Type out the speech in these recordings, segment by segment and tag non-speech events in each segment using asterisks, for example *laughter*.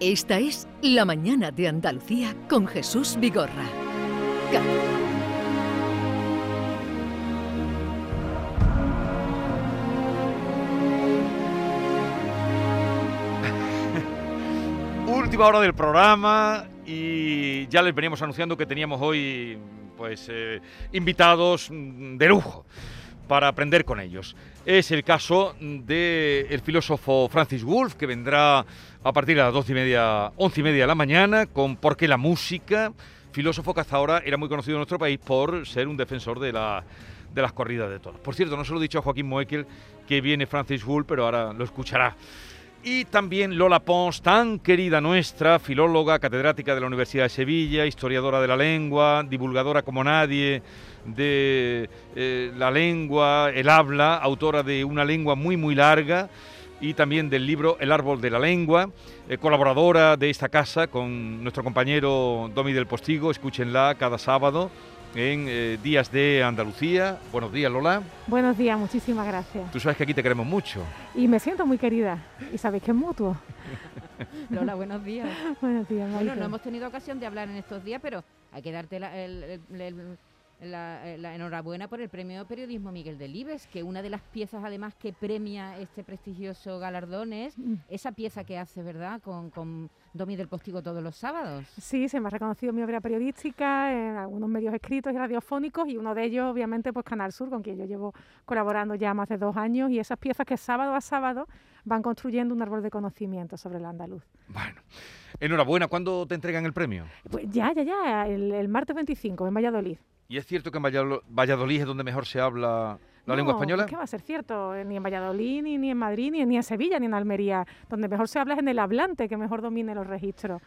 Esta es La Mañana de Andalucía con Jesús Vigorra. *laughs* Última hora del programa y ya les veníamos anunciando que teníamos hoy pues eh, invitados de lujo para aprender con ellos. Es el caso del filósofo Francis Wolff, que vendrá a partir de las doce y media, once y media de la mañana con ¿Por qué la música? Filósofo que hasta ahora era muy conocido en nuestro país por ser un defensor de la de las corridas de toros. Por cierto, no se lo he dicho a Joaquín Moekel que viene Francis Wolff, pero ahora lo escuchará. Y también Lola Pons, tan querida nuestra, filóloga, catedrática de la Universidad de Sevilla, historiadora de la lengua, divulgadora como nadie de eh, la lengua, el habla, autora de una lengua muy muy larga y también del libro El árbol de la lengua, eh, colaboradora de esta casa con nuestro compañero Domi del Postigo, escúchenla cada sábado en eh, Días de Andalucía. Buenos días, Lola. Buenos días, muchísimas gracias. Tú sabes que aquí te queremos mucho. Y me siento muy querida. Y sabéis que es mutuo. *laughs* Lola, buenos días. buenos días, Bueno, no hemos tenido ocasión de hablar en estos días, pero hay que darte el, la, enhorabuena por el premio Periodismo Miguel Delibes, que una de las piezas además que premia este prestigioso galardón es mm. esa pieza que hace, ¿verdad?, con, con Domi del Postigo todos los sábados. Sí, se me ha reconocido mi obra periodística en algunos medios escritos y radiofónicos y uno de ellos, obviamente, pues Canal Sur, con quien yo llevo colaborando ya más de dos años y esas piezas que sábado a sábado van construyendo un árbol de conocimiento sobre el andaluz. Bueno, enhorabuena. ¿Cuándo te entregan el premio? Pues ya, ya, ya, el, el martes 25 en Valladolid. ¿Y es cierto que en Valladolid es donde mejor se habla la lengua española? ¿Qué va a ser cierto? Ni en Valladolid, ni, en Madrid, ni, en Sevilla, ni en Almería. Donde mejor se habla es en el hablante, que mejor domine los registros.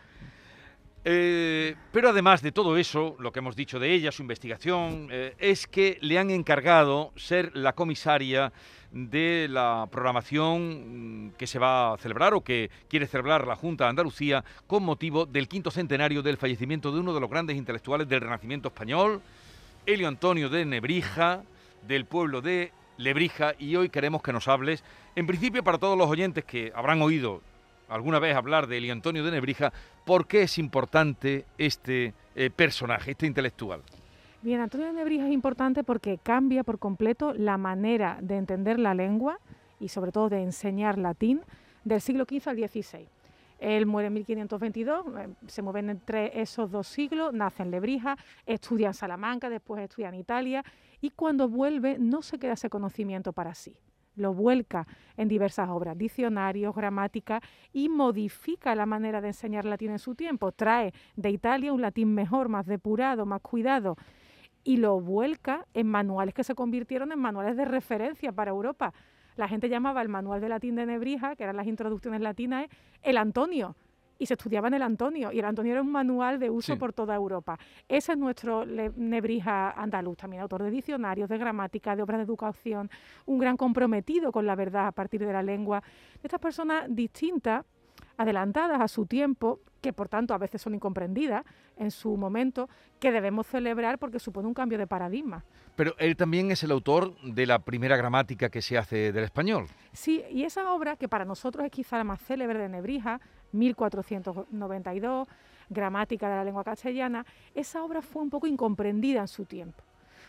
Eh, pero además de todo eso, lo que hemos dicho de ella, su investigación, eh, es que le han encargado ser la comisaria de la programación mm, que se va a celebrar o que quiere celebrar la Junta de Andalucía con motivo del quinto centenario del fallecimiento de uno de los grandes intelectuales del Renacimiento español, Elio Antonio de Nebrija, del pueblo de Lebrija, y hoy queremos que nos hables, en principio para todos los oyentes que habrán oído alguna vez hablar de Elio Antonio de Nebrija, ¿por qué es importante este eh, personaje, este intelectual? Bien, Antonio de Nebrija es importante porque cambia por completo la manera de entender la lengua y sobre todo de enseñar latín del siglo XV al XVI. Él muere en 1522, eh, se mueven entre esos dos siglos, nace en Lebrija, estudia en Salamanca, después estudia en Italia y cuando vuelve no se queda ese conocimiento para sí. Lo vuelca en diversas obras, diccionarios, gramática y modifica la manera de enseñar latín en su tiempo. Trae de Italia un latín mejor, más depurado, más cuidado y lo vuelca en manuales que se convirtieron en manuales de referencia para Europa la gente llamaba el manual de latín de Nebrija, que eran las introducciones latinas, el Antonio. Y se estudiaba en el Antonio. Y el Antonio era un manual de uso por toda Europa. Ese es nuestro Nebrija andaluz, también autor de diccionarios, de gramática, de obras de educación, un gran comprometido con la verdad a partir de la lengua. Estas personas distintas adelantadas a su tiempo, que por tanto a veces son incomprendidas en su momento, que debemos celebrar porque supone un cambio de paradigma. Pero él también es el autor de la primera gramática que se hace del español. Sí, y esa obra, que para nosotros es quizá la más célebre de Nebrija, 1492, Gramática de la lengua castellana, esa obra fue un poco incomprendida en su tiempo,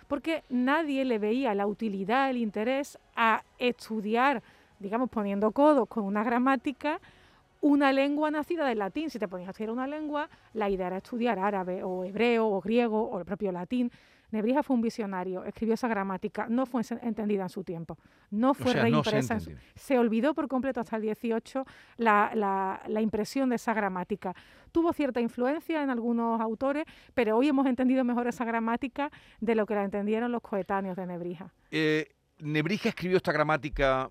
porque nadie le veía la utilidad, el interés a estudiar, digamos, poniendo codos con una gramática, una lengua nacida del latín. Si te ponías a estudiar una lengua, la idea era estudiar árabe o hebreo o griego o el propio latín. Nebrija fue un visionario, escribió esa gramática, no fue entendida en su tiempo, no fue reimpresa. se, olvidó por completo hasta el 18 la, la, impresión de esa gramática. Tuvo cierta influencia en algunos autores, pero hoy hemos entendido mejor esa gramática de lo que la entendieron los coetáneos de Nebrija. Eh, Nebrija escribió esta gramática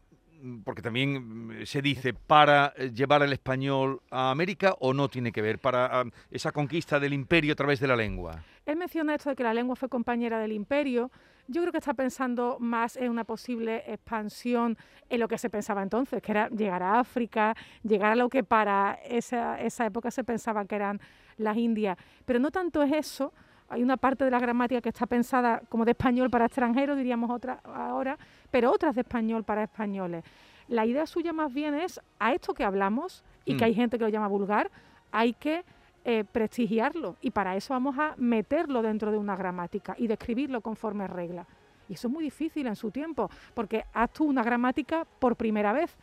porque también mm, se dice, para eh, llevar el español a América o no tiene que ver, para esa conquista del imperio a través de la lengua? Él menciona esto de que la lengua fue compañera del imperio. Yo creo que está pensando más en una posible expansión en lo que se pensaba entonces, que era llegar a África, llegar a lo que para esa, esa época se pensaba que eran las Indias. Pero no tanto es eso, hay una parte de la gramática que está pensada como de español para extranjeros, diríamos otra ahora, pero otras de español para españoles. La idea suya más bien es a esto que hablamos y que Mm. hay gente que lo llama vulgar, hay que eh, prestigiarlo y para eso vamos a meterlo dentro de una gramática y describirlo conforme regla. Y eso es muy difícil en su tiempo, porque haz tú una gramática por primera vez.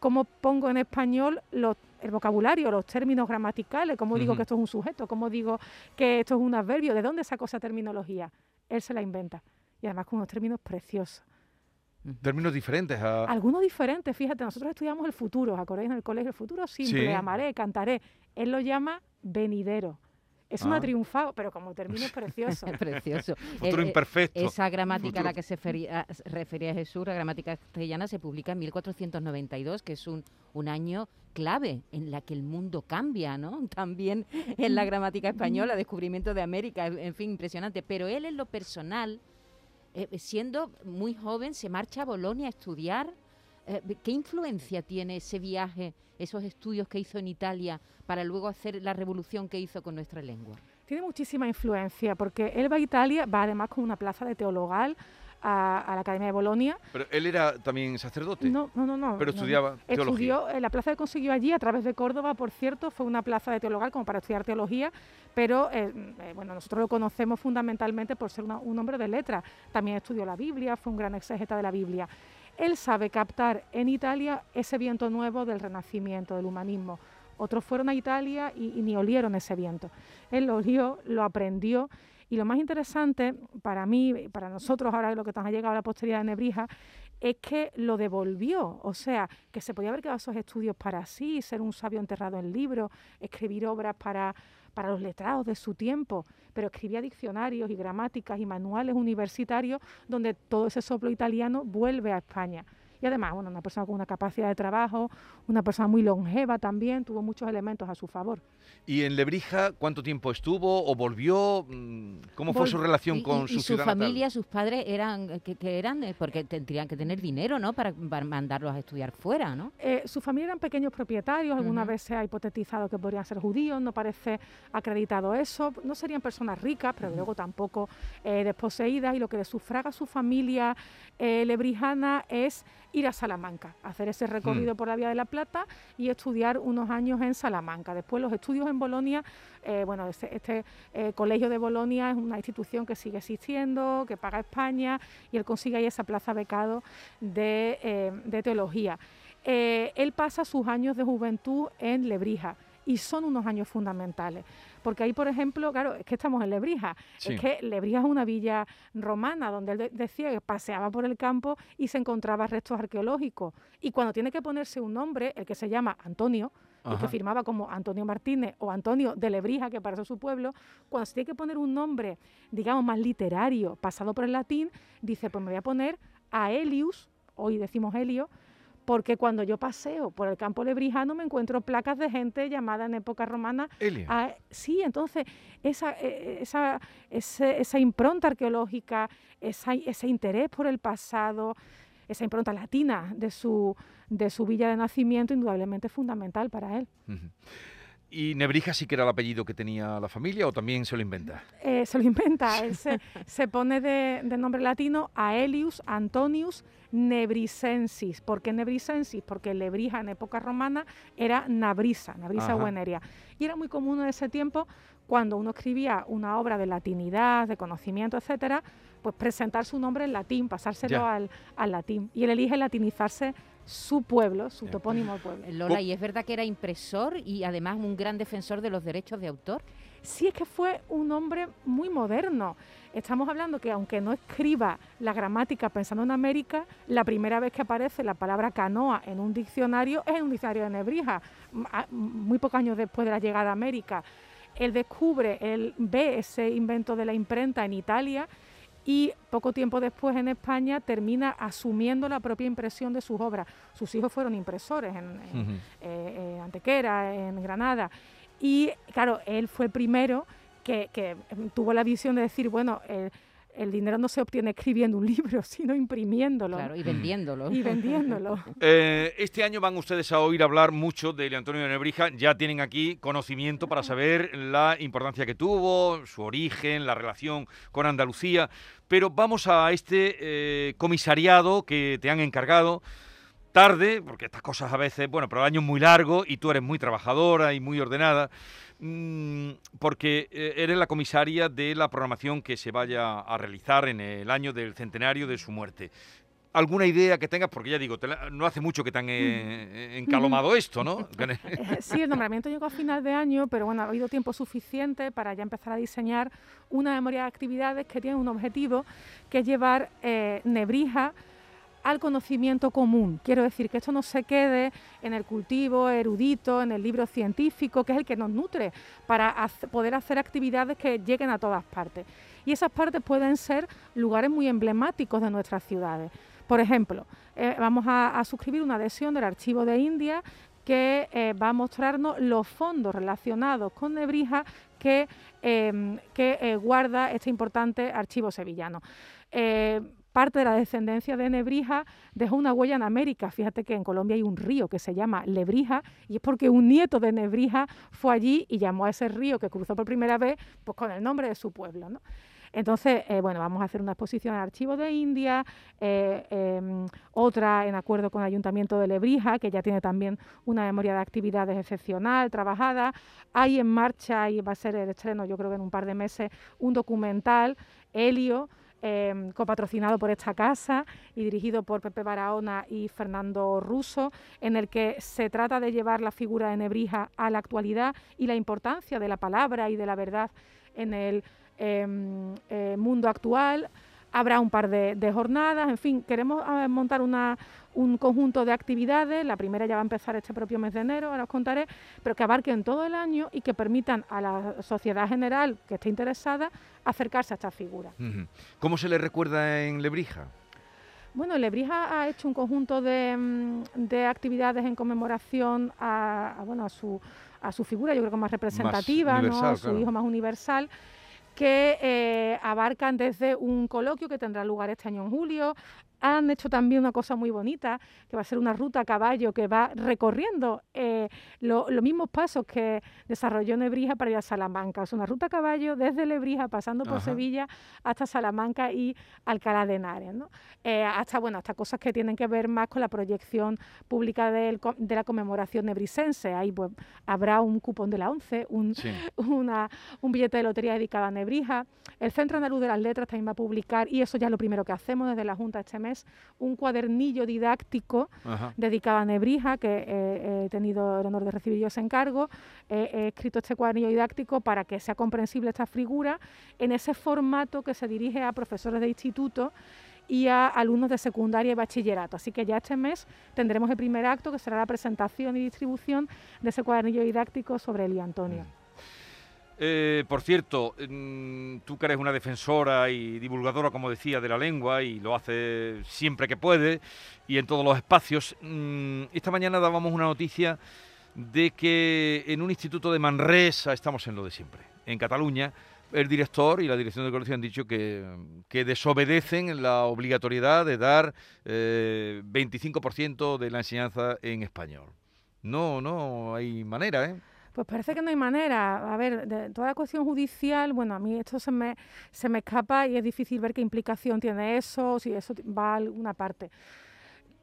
¿Cómo pongo en español los- el vocabulario, los términos gramaticales? ¿Cómo digo que esto es un sujeto? ¿Cómo digo que esto es un adverbio? ¿De dónde sacó esa terminología? Él se la inventa. Y además con unos términos preciosos. Términos diferentes a... Algunos diferentes, fíjate, nosotros estudiamos el futuro, ¿os acordáis en el colegio? El futuro simple, Sí. amaré, cantaré. Él lo llama venidero. No Ah. ha triunfado, pero como término es *laughs* precioso. Es precioso. *laughs* Futuro El- eh, imperfecto. Esa gramática a la que se fería- se refería Jesús, la gramática castellana, se publica en 1492, que es un, un año clave en la que el mundo cambia, ¿no? *laughs* También en la gramática española, descubrimiento de América, en en fin, impresionante. Pero él en lo personal, eh, siendo muy joven, se marcha a Bolonia a estudiar. Eh, ¿Qué influencia tiene ese viaje, esos estudios que hizo en Italia para luego hacer la revolución que hizo con nuestra lengua? Tiene muchísima influencia, porque él va a Italia, va además con una plaza de teologal a, a la Academia de Bolonia. Pero él era también sacerdote. No, no, no, no. Pero no, no. estudiaba teología. Estudió, eh, la plaza que consiguió allí, a través de Córdoba, por cierto, fue una plaza de teologal como para estudiar teología, pero eh, eh, bueno, nosotros lo conocemos fundamentalmente por ser una- un hombre de letras. También estudió la Biblia, fue un gran exégeta de la Biblia. Él sabe captar en Italia ese viento nuevo del renacimiento, del humanismo. Otros fueron a Italia y, y ni olieron ese viento. Él lo olió, lo aprendió y lo más interesante para mí, para nosotros ahora lo que nos ha llegado a la posteridad de Nebrija, es que lo devolvió, o sea, que se podía haber quedado esos estudios para sí, ser un sabio enterrado en libros, escribir obras para, para los letrados de su tiempo, pero escribía diccionarios y gramáticas y manuales universitarios donde todo ese soplo italiano vuelve a España. Y además, bueno, una persona con una capacidad de trabajo, una persona muy longeva también, tuvo muchos elementos a su favor. ¿Y en Lebrija cuánto tiempo estuvo o volvió? Mm, ¿Cómo fue su relación Y- con y, su y su ciudad natal? familia, sus padres eran eh, que, que eran eh, porque tendrían que tener dinero, ¿no? Para, para mandarlos a estudiar fuera, ¿no? Eh, su familia eran pequeños propietarios, algunas Ujú. veces ha hipotetizado que podrían ser judíos, no parece acreditado eso, no serían personas ricas, pero luego tampoco eh, desposeídas, y lo que le sufraga a su familia eh, lebrijana es ir a Salamanca, hacer ese recorrido por la Vía de la Plata y estudiar unos años en Salamanca. Después los estudios en Bolonia, eh, bueno, este, este, eh, colegio de Bolonia es una institución que sigue existiendo, que paga España, y él consigue ahí esa plaza becado de, eh, de teología. Él pasa sus años de juventud en Lebrija y son unos años fundamentales. Porque ahí, por ejemplo, claro, es que estamos en Lebrija. Sí. Es que Lebrija es una villa romana donde él de- decía que paseaba por el campo y se encontraba restos arqueológicos. Y cuando tiene que ponerse un nombre, el que se llama Antonio, el Ajá. que firmaba como Antonio Martínez o Antonio de Lebrija, que para eso es su pueblo, cuando se tiene que poner un nombre, digamos, más literario, pasado por el latín, dice, pues me voy a poner a Helius, hoy decimos Helio, porque cuando yo paseo por el campo lebrijano me encuentro placas de gente llamada en época romana. Elia. a- sí, entonces esa, esa, ese- esa impronta arqueológica, ese interés por el pasado, esa impronta latina de su, de su villa de nacimiento, indudablemente es fundamental para él. ¿Y Nebrija sí que era el apellido que tenía la familia o también se lo inventa? Eh, se lo inventa, él se, se pone de, de nombre latino Aelius Antonius Nebrisensis. ¿Por qué Nebrisensis? Porque Lebrija en época romana era Nabrisa, Nabrisa. Bueneria. Y era muy común en ese tiempo, cuando uno escribía una obra de latinidad, de conocimiento, etcétera, pues presentar su nombre en latín, pasárselo al, al latín. Y él elige latinizarse su pueblo, su topónimo pueblo. Lola, y es verdad que era impresor y además un gran defensor de los derechos de autor. sí es que fue un hombre muy moderno. Estamos hablando que aunque no escriba la gramática pensando en América, la primera vez que aparece la palabra canoa en un diccionario es en un diccionario de Nebrija, muy pocos años después de la llegada a América. Él descubre, él ve ese invento de la imprenta en Italia y poco tiempo después en España termina asumiendo la propia impresión de sus obras. Sus hijos fueron impresores en, en- eh, en Antequera, en Granada. Y claro, él fue el primero que, que, tuvo la visión de decir, bueno, el, el dinero no se obtiene escribiendo un *laughs* libro, sino imprimiéndolo Claro, y vendiéndolo. y vendiéndolo. *laughs* Eh, este año van ustedes a oír hablar mucho de Antonio de Nebrija. Ya tienen aquí conocimiento para saber la importancia que tuvo, su origen, la relación con Andalucía. Pero vamos a este eh, comisariado que te han encargado tarde, porque estas cosas a veces, bueno, pero el año es muy largo y tú eres muy trabajadora y muy ordenada, mm, porque eh, eres la comisaria de la programación que se vaya a realizar en el año del centenario de su muerte. Alguna idea que tengas, porque ya digo, no hace mucho que te han eh, encalomado esto, ¿no? *laughs* Eh, sí, el nombramiento llegó a final de año, pero bueno, ha habido tiempo suficiente para ya empezar a diseñar una memoria de actividades que tiene un objetivo, que es llevar eh, Nebrija al conocimiento común. Quiero decir que esto no se quede en el cultivo erudito, en el libro científico, que es el que nos nutre para poder hacer actividades que lleguen a todas partes. Y esas partes pueden ser lugares muy emblemáticos de nuestras ciudades. Por ejemplo, eh, vamos a, suscribir una adhesión del Archivo de India que eh, va a mostrarnos los fondos relacionados con Nebrija que, em, eh, guarda este importante archivo sevillano. Parte de la descendencia de Nebrija dejó una huella en América. Fíjate que en Colombia hay un río que se llama Lebrija y es porque un nieto de Nebrija fue allí y llamó a ese río que cruzó por primera vez pues, con el nombre de su pueblo. Entonces, eh, bueno, vamos a hacer una exposición al Archivo de India, eh, em, otra en acuerdo con el Ayuntamiento de Lebrija, que ya tiene también una memoria de actividades excepcional, trabajada. Hay en marcha, y va a ser el estreno, yo creo que en un par de meses, un documental, Helio, em, copatrocinado por esta casa y dirigido por Pepe Barahona y Fernando Russo, en el que se trata de llevar la figura de Nebrija a la actualidad y la importancia de la palabra y de la verdad en el Em, eh, mundo actual. Habrá un par de, jornadas, en fin, queremos eh, montar una, un conjunto de actividades. La primera ya va a empezar este propio mes de enero, ahora os contaré, pero que abarquen todo el año y que permitan a la sociedad general que esté interesada acercarse a esta figura. ¿Cómo se le recuerda en Lebrija? Bueno, Lebrija ha hecho un conjunto de, mm, actividades en conmemoración a, bueno, a, su, a su figura, yo creo que más representativa, ¿no? a su hijo más universal que eh, abarcan desde un coloquio que tendrá lugar este año en julio, han hecho también una cosa muy bonita, que va a ser una ruta a caballo que va recorriendo eh, los mismos pasos que desarrolló Nebrija para ir a Salamanca. Es una ruta a caballo desde Lebrija, pasando por Sevilla hasta Salamanca y Alcalá de Henares. Eh, hasta, bueno, hasta cosas que tienen que ver más con la proyección pública de la conmemoración nebrisense. Ahí pues, habrá un cupón de la ONCE, un, *laughs* un billete de lotería dedicado a Nebrija. El Centro Andaluz de las Letras también va a publicar, y eso ya es lo primero que hacemos desde la Junta este mes, un cuadernillo didáctico dedicado a Nebrija, que eh, he tenido el honor de recibir yo ese encargo. he escrito este cuadernillo didáctico para que sea comprensible esta figura en ese formato que se dirige a profesores de instituto y a alumnos de secundaria y bachillerato. Así que ya este mes tendremos el primer acto, que será la presentación y distribución de ese cuadernillo didáctico sobre Elio Antonio. Mm. Eh, por cierto, tú que eres una defensora y divulgadora, como decía, de la lengua y lo hace siempre que puede y en todos los espacios, mm, esta mañana dábamos una noticia de que en un instituto de Manresa, estamos en lo de siempre, en Cataluña, el director y la dirección del colegio han dicho que, que desobedecen la obligatoriedad de dar 25% eh, de la enseñanza en español. No, no hay manera, ¿eh? Pues parece que no hay manera. A ver, de toda la cuestión judicial, bueno, a mí esto se me, se me escapa y es difícil ver qué implicación tiene eso, si eso va a alguna parte.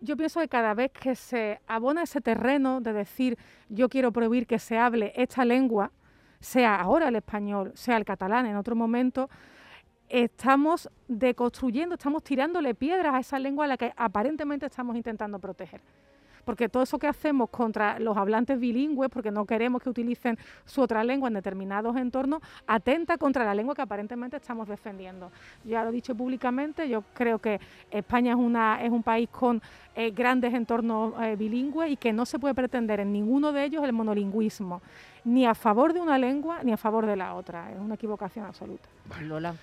Yo pienso que cada vez que se abona ese terreno de decir yo quiero prohibir que se hable esta lengua, sea ahora el español, sea el catalán en otro momento, estamos deconstruyendo, estamos tirándole piedras a esa lengua a la que aparentemente estamos intentando proteger porque todo eso que hacemos contra los hablantes bilingües, porque no queremos que utilicen su otra lengua en determinados entornos, atenta contra la lengua que aparentemente estamos defendiendo. Ya lo he dicho públicamente, yo creo que España es, un país con eh, grandes entornos eh, bilingües y que no se puede pretender en ninguno de ellos el monolingüismo, ni a favor de una lengua ni a favor de la otra. Es una equivocación absoluta. Lola,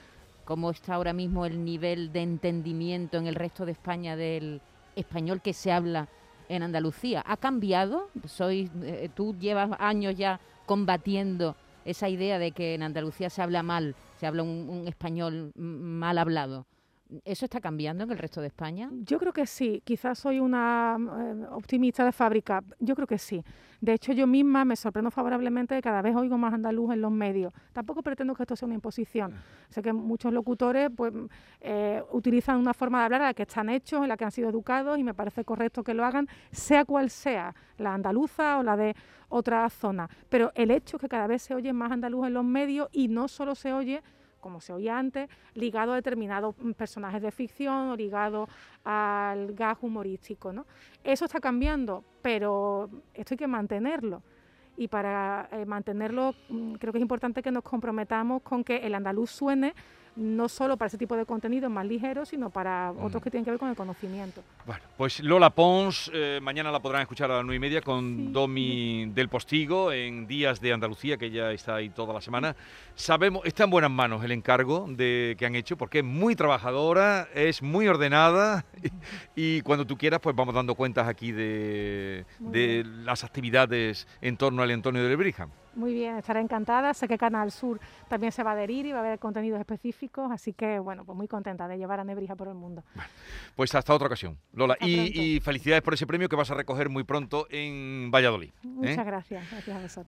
¿cómo está ahora mismo el nivel de entendimiento en el resto de España del español que se habla en Andalucía. ¿Ha cambiado? Soy, eh, tú llevas años ya combatiendo esa idea de que en Andalucía se habla mal, se habla un, español mal hablado. ¿Eso está cambiando en el resto de España? Yo creo que sí. Quizás soy una eh, optimista de fábrica. Yo creo que sí. De hecho, yo misma me sorprendo favorablemente de cada vez oigo más andaluz en los medios. Tampoco pretendo que esto sea una imposición. Sé que muchos locutores pues, eh, utilizan una forma de hablar a la que están hechos, en la que han sido educados y me parece correcto que lo hagan, sea cual sea, la andaluza o la de otra zona. Pero el hecho es que cada vez se oye más andaluz en los medios y no solo se oye como se oía antes, ligado a determinados mm, personajes de ficción o ligado al gas humorístico. ¿no? Eso está cambiando, pero esto hay que mantenerlo. Y para eh, mantenerlo, mm, creo que es importante que nos comprometamos con que el andaluz suene no solo para ese tipo de contenidos más ligeros, sino para otros que tienen que ver con el conocimiento. Bueno, pues Lola Pons, eh, mañana la podrán escuchar a las nueve y media con Domi del Postigo en Días de Andalucía, que ya está ahí toda la semana. Sabemos, está en buenas manos el encargo de, que han hecho, porque es muy trabajadora, es muy ordenada *laughs* y, cuando tú quieras, pues vamos dando cuentas aquí de, de las actividades en torno al Antonio de Lebrija. Muy bien, estaré encantada. Sé que Canal Sur también se va a adherir y va a haber contenidos específicos, así que bueno, pues muy contenta de llevar a Nebrija por el mundo. pues hasta otra ocasión, Lola. Y, felicidades por ese premio que vas a recoger muy pronto en Valladolid. Muchas ¿eh? gracias, gracias a vosotros.